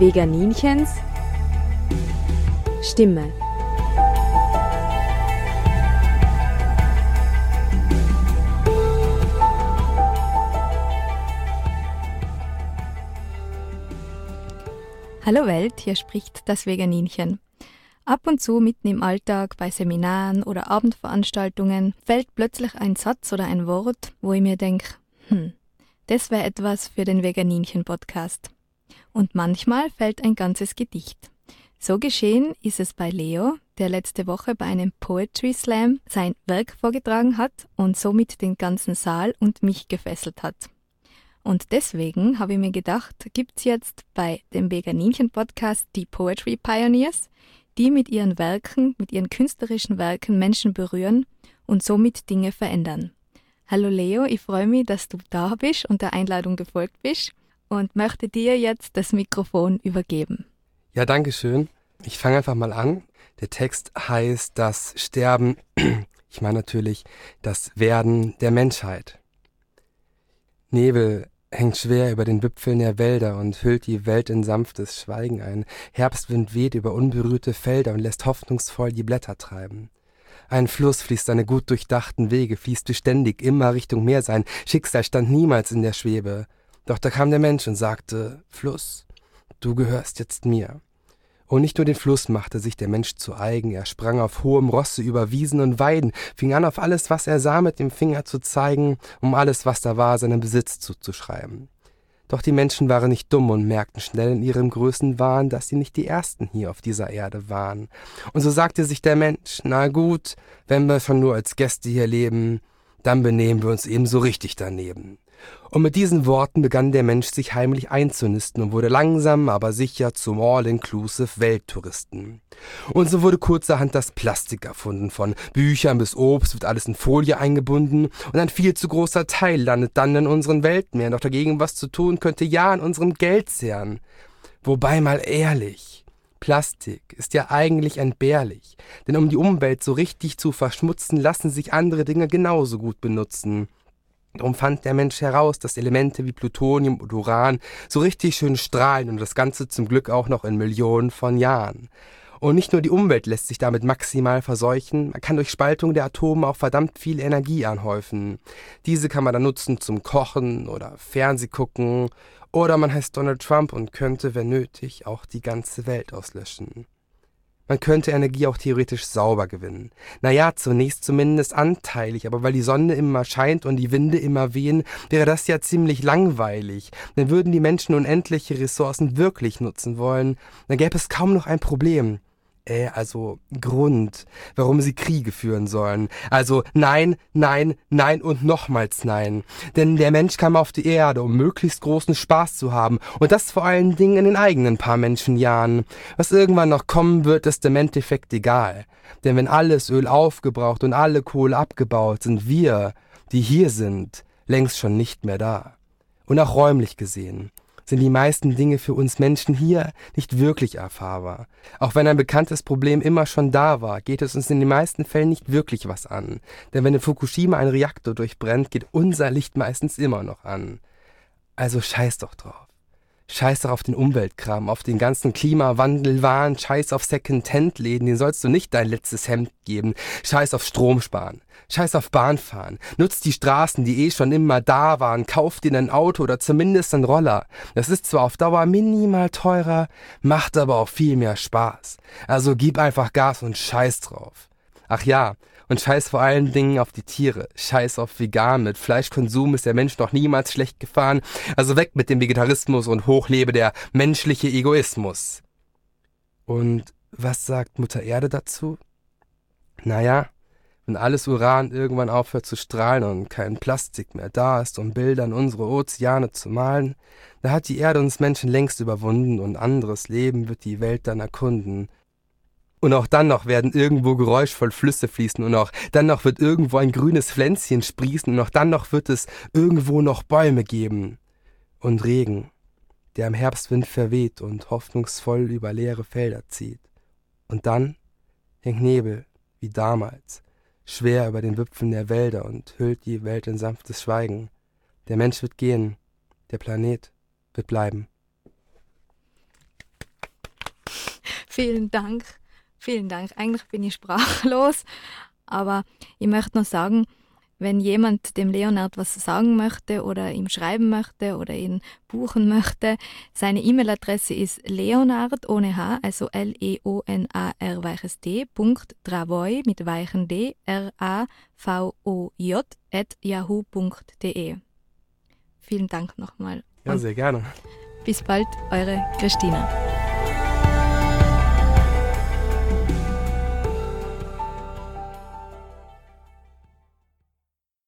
Veganinchens Stimme. Hallo Welt, hier spricht das Veganinchen. Ab und zu mitten im Alltag, bei Seminaren oder Abendveranstaltungen, fällt plötzlich ein Satz oder ein Wort, wo ich mir denke, hm, das wäre etwas für den Veganinchen-Podcast. Und manchmal fällt ein ganzes Gedicht. So geschehen ist es bei Leo, der letzte Woche bei einem Poetry Slam sein Werk vorgetragen hat und somit den ganzen Saal und mich gefesselt hat. Und deswegen habe ich mir gedacht, gibt's jetzt bei dem Veganinchen-Podcast die Poetry Pioneers, die mit ihren Werken, mit ihren künstlerischen Werken Menschen berühren und somit Dinge verändern. Hallo Leo, ich freue mich, dass du da bist und der Einladung gefolgt bist und möchte dir jetzt das Mikrofon übergeben. Ja, danke schön. Ich fange einfach mal an. Der Text heißt das Sterben, ich meine natürlich das Werden der Menschheit. Nebel hängt schwer über den Wipfeln der Wälder und hüllt die Welt in sanftes Schweigen ein. Herbstwind weht über unberührte Felder und lässt hoffnungsvoll die Blätter treiben. Ein Fluss fließt seine gut durchdachten Wege, fließt beständig immer Richtung Meer sein. Schicksal stand niemals in der Schwebe. Doch da kam der Mensch und sagte, Fluss, du gehörst jetzt mir. Und nicht nur den Fluss machte sich der Mensch zu eigen, er sprang auf hohem Rosse über Wiesen und Weiden, fing an auf alles, was er sah, mit dem Finger zu zeigen, um alles, was da war, seinem Besitz zuzuschreiben. Doch die Menschen waren nicht dumm und merkten schnell in ihrem Größenwahn, dass sie nicht die Ersten hier auf dieser Erde waren. Und so sagte sich der Mensch, na gut, wenn wir schon nur als Gäste hier leben, dann benehmen wir uns ebenso richtig daneben. Und mit diesen Worten begann der Mensch sich heimlich einzunisten und wurde langsam, aber sicher zum All-Inclusive Welttouristen. Und so wurde kurzerhand das Plastik erfunden. Von Büchern bis Obst wird alles in Folie eingebunden und ein viel zu großer Teil landet dann in unseren Weltmeeren. Doch dagegen was zu tun, könnte ja an unserem Geld zehren. Wobei mal ehrlich, Plastik ist ja eigentlich entbehrlich, denn um die Umwelt so richtig zu verschmutzen, lassen sich andere Dinge genauso gut benutzen. Darum fand der Mensch heraus, dass Elemente wie Plutonium und Uran so richtig schön strahlen und das Ganze zum Glück auch noch in Millionen von Jahren. Und nicht nur die Umwelt lässt sich damit maximal verseuchen, man kann durch Spaltung der Atome auch verdammt viel Energie anhäufen. Diese kann man dann nutzen zum Kochen oder Fernsehgucken oder man heißt Donald Trump und könnte, wenn nötig, auch die ganze Welt auslöschen. Man könnte Energie auch theoretisch sauber gewinnen. Naja, zunächst zumindest anteilig, aber weil die Sonne immer scheint und die Winde immer wehen, wäre das ja ziemlich langweilig. Denn würden die Menschen unendliche Ressourcen wirklich nutzen wollen, dann gäbe es kaum noch ein Problem äh, also Grund, warum sie Kriege führen sollen. Also nein, nein, nein und nochmals nein. Denn der Mensch kam auf die Erde, um möglichst großen Spaß zu haben. Und das vor allen Dingen in den eigenen paar Menschenjahren. Was irgendwann noch kommen wird, ist im Endeffekt egal. Denn wenn alles Öl aufgebraucht und alle Kohle abgebaut, sind wir, die hier sind, längst schon nicht mehr da. Und auch räumlich gesehen sind die meisten Dinge für uns Menschen hier nicht wirklich erfahrbar. Auch wenn ein bekanntes Problem immer schon da war, geht es uns in den meisten Fällen nicht wirklich was an. Denn wenn in Fukushima ein Reaktor durchbrennt, geht unser Licht meistens immer noch an. Also scheiß doch drauf. Scheiß doch auf den Umweltkram, auf den ganzen Klimawandelwahn, scheiß auf Second-Hand-Läden, den sollst du nicht dein letztes Hemd geben. Scheiß auf Strom sparen. Scheiß auf Bahnfahren. Nutz die Straßen, die eh schon immer da waren. Kauf dir ein Auto oder zumindest einen Roller. Das ist zwar auf Dauer minimal teurer, macht aber auch viel mehr Spaß. Also gib einfach Gas und scheiß drauf. Ach ja, und scheiß vor allen Dingen auf die Tiere. Scheiß auf vegan. Mit Fleischkonsum ist der Mensch noch niemals schlecht gefahren. Also weg mit dem Vegetarismus und hochlebe der menschliche Egoismus. Und was sagt Mutter Erde dazu? Naja, wenn alles Uran irgendwann aufhört zu strahlen und kein Plastik mehr da ist, um Bilder in unsere Ozeane zu malen, da hat die Erde uns Menschen längst überwunden und anderes Leben wird die Welt dann erkunden. Und auch dann noch werden irgendwo geräuschvoll Flüsse fließen und auch dann noch wird irgendwo ein grünes Pflänzchen sprießen und auch dann noch wird es irgendwo noch Bäume geben. Und Regen, der im Herbstwind verweht und hoffnungsvoll über leere Felder zieht. Und dann hängt Nebel, wie damals, schwer über den Wipfeln der Wälder und hüllt die Welt in sanftes Schweigen. Der Mensch wird gehen, der Planet wird bleiben. Vielen Dank. Vielen Dank. Eigentlich bin ich sprachlos, aber ich möchte noch sagen, wenn jemand dem Leonard was sagen möchte oder ihm schreiben möchte oder ihn buchen möchte, seine E-Mail-Adresse ist leonard ohne H, also L-E-O-N-A-R weiches D, Punkt Dravoy mit weichen D, R-A-V-O-J, at yahoo.de. Vielen Dank nochmal. Ja, sehr gerne. Bis bald, eure Christina.